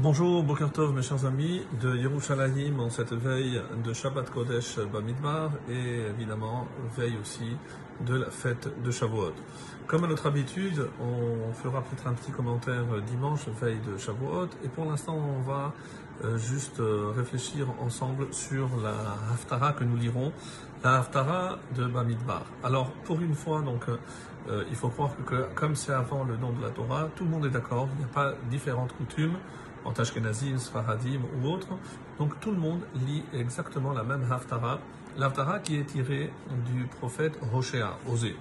Bonjour, Boker Tov, mes chers amis de Yerushalayim en cette veille de Shabbat Kodesh Bamidbar et évidemment veille aussi de la fête de Shavuot. Comme à notre habitude, on fera peut-être un petit commentaire dimanche, veille de Shavuot, et pour l'instant on va euh, juste euh, réfléchir ensemble sur la Haftara que nous lirons, la Haftara de Bamidbar. Alors pour une fois, donc euh, il faut croire que comme c'est avant le nom de la Torah, tout le monde est d'accord, il n'y a pas différentes coutumes en Tashkenazim, Sfaradim ou autres. Donc tout le monde lit exactement la même Haftara, l'Haftara qui est tirée du prophète Hoshea, Osée.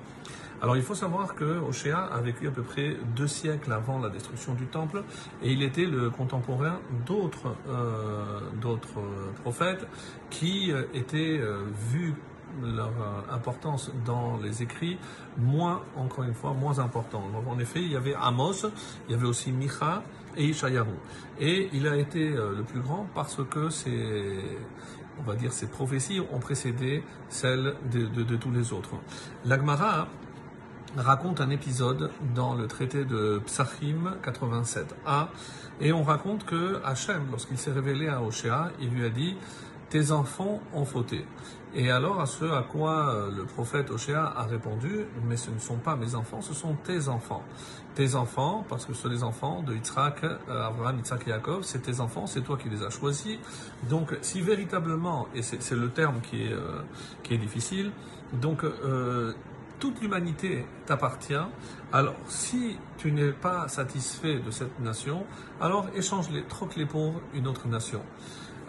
Alors il faut savoir que Hoshea a vécu à peu près deux siècles avant la destruction du temple et il était le contemporain d'autres euh, prophètes qui euh, étaient euh, vus leur importance dans les écrits moins, encore une fois, moins important. en effet, il y avait Amos, il y avait aussi Micha, et Ishayahu. Et il a été euh, le plus grand parce que ses, on va dire, ses prophéties ont précédé celles de, tous les autres. L'Agmara raconte un épisode dans le traité de Psachim 87a, et on raconte que Hachem, lorsqu'il s'est révélé à Oshéa, il lui a dit tes enfants ont fauté. Et alors, à ce à quoi euh, le prophète Oshéa a répondu, mais ce ne sont pas mes enfants, ce sont tes enfants. Tes enfants, parce que ce sont les enfants de Yitzhak, euh, Abraham, Yitzhak et Yaakov, c'est tes enfants, c'est toi qui les as choisis. Donc, si véritablement, et c'est le terme qui est, euh, qui est difficile, donc, toute l'humanité t'appartient. Alors, si tu n'es pas satisfait de cette nation, alors échange-les, troque-les pour une autre nation.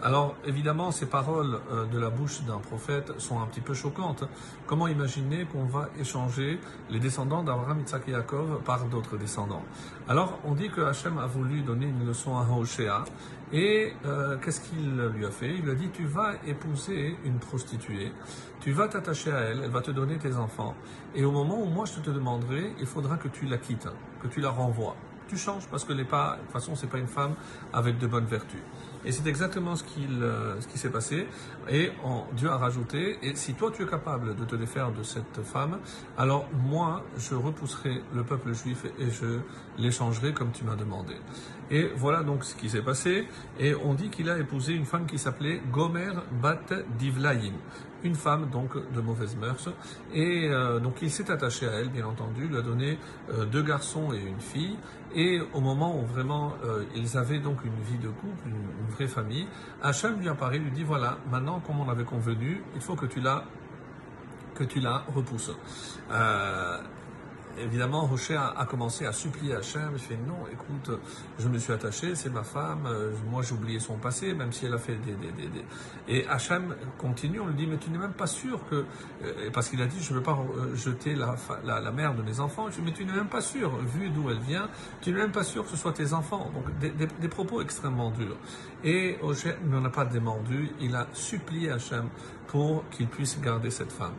Alors évidemment, ces paroles euh, de la bouche d'un prophète sont un petit peu choquantes. Comment imaginer qu'on va échanger les descendants d'Abraham, Isaac et Yaakov par d'autres descendants? Alors on dit que Hachem a voulu donner une leçon à Hoshea et euh, qu'est-ce qu'il lui a fait? Il lui a dit tu vas épouser une prostituée, tu vas t'attacher à elle, elle va te donner tes enfants. Et au moment où moi je te demanderai, il faudra que tu la quittes, que tu la renvoies. Tu changes parce que les pas, de toute façon, c'est pas une femme avec de bonnes vertus. Et c'est exactement ce, euh, ce qui s'est passé. Et Dieu a rajouté, et si toi tu es capable de te défaire de cette femme, alors moi, je repousserai le peuple juif et je l'échangerai comme tu m'as demandé. Et voilà donc ce qui s'est passé. Et on dit qu'il a épousé une femme qui s'appelait Gomer Bat Divlaïm une femme donc de mauvaise mœurs. Et euh, donc il s'est attaché à elle, bien entendu, lui a donné euh, deux garçons et une fille. Et au moment où vraiment ils avaient donc une vie de couple, une, vraie famille, Hachem lui apparaît, lui dit voilà, maintenant comme on avait convenu, il faut que tu la que tu la repousses évidemment, Rocher a, commencé à supplier Hachem. Il fait non, écoute, je me suis attaché, c'est ma femme. Euh, moi, j'ai oublié son passé, même si elle a fait des, des. Et Hachem continue. On lui dit, mais tu n'es même pas sûr que, euh, parce qu'il a dit, je ne veux pas euh, jeter la, mère de mes enfants. Mais tu n'es même pas sûr, vu d'où elle vient, tu n'es même pas sûr que ce soit tes enfants. Donc, des, propos extrêmement durs. Et Rocher n'en a pas démordu. Il a supplié Hachem pour qu'il puisse garder cette femme.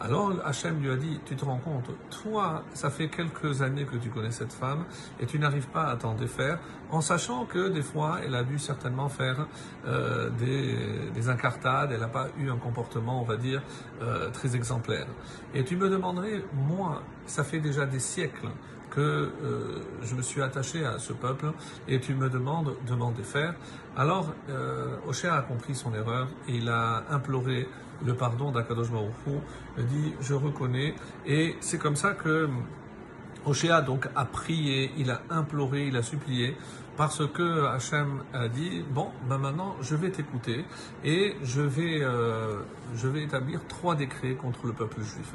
Alors Hachem lui a dit, tu te rends compte, toi, ça fait quelques années que tu connais cette femme et tu n'arrives pas à t'en défaire, en sachant que des fois, elle a dû certainement faire euh, des, incartades, elle n'a pas eu un comportement, on va dire, euh, très exemplaire. Et tu me demanderais, moi, ça fait déjà des siècles que euh, je me suis attaché à ce peuple et tu me demandes de m'en défaire. Alors, euh, a compris son erreur et il a imploré le pardon d'Akadosh Baruch dit, je reconnais. Et c'est comme ça que Oshéa donc a prié, il a imploré, il a supplié, parce que Hachem a dit bon, ben maintenant je vais t'écouter et je vais, euh, je vais établir trois décrets contre le peuple juif.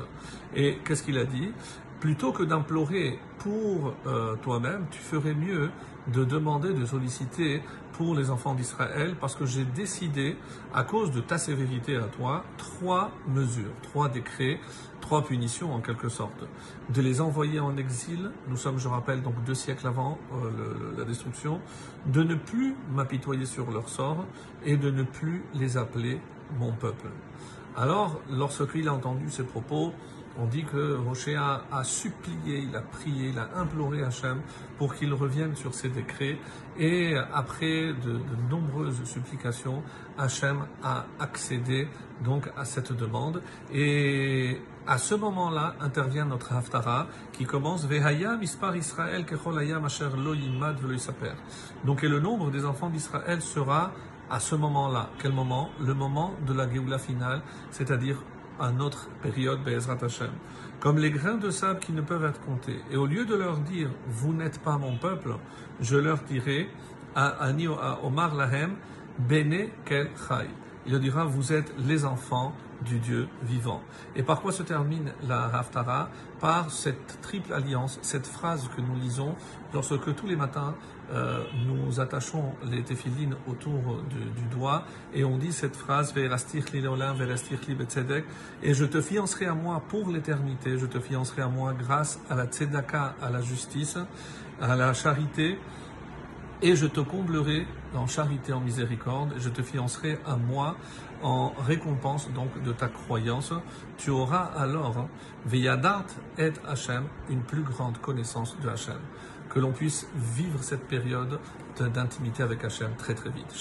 Et qu'est-ce qu'il a dit? Plutôt que d'implorer pour euh, toi-même, tu ferais mieux de demander, de solliciter pour les enfants d'Israël, parce que j'ai décidé, à cause de ta sévérité à toi, trois mesures, trois décrets, trois punitions en quelque sorte. De les envoyer en exil, nous sommes, je rappelle, donc deux siècles avant euh, la destruction, de ne plus m'apitoyer sur leur sort et de ne plus les appeler mon peuple. Alors, lorsqu'il a entendu ces propos, on dit que Rocher a, supplié, il a prié, il a imploré Hachem pour qu'il revienne sur ses décrets. Et après de, nombreuses supplications, Hachem a accédé donc à cette demande. Et À ce moment-là intervient notre Haftara qui commence Vehaya mispar Israël kecholaya asher lo yimad. Donc le nombre des enfants d'Israël sera à ce moment-là. Quel moment? Le moment de la Géoula finale, c'est-à-dire à notre période Be'ezrat Hashem. Comme les grains de sable qui ne peuvent être comptés. Et au lieu de leur dire vous n'êtes pas mon peuple, je leur dirai à Omar Lahem Bene Kel Chai. Il leur dira vous êtes les enfants du Dieu vivant. Et par quoi se termine la Haftara? Par cette triple alliance, cette phrase que nous lisons lorsque tous les matins euh, nous attachons les téphilines autour du, doigt et on dit cette phrase et je te fiancerai à moi pour l'éternité, je te fiancerai à moi grâce à la tzedaka, à la justice, à la charité et je te comblerai en charité, en miséricorde, je te fiancerai à moi en récompense donc de ta croyance. Tu auras alors, Veyadat et Hachem, une plus grande connaissance de Hachem. Que l'on puisse vivre cette période d'intimité avec Hachem très très vite.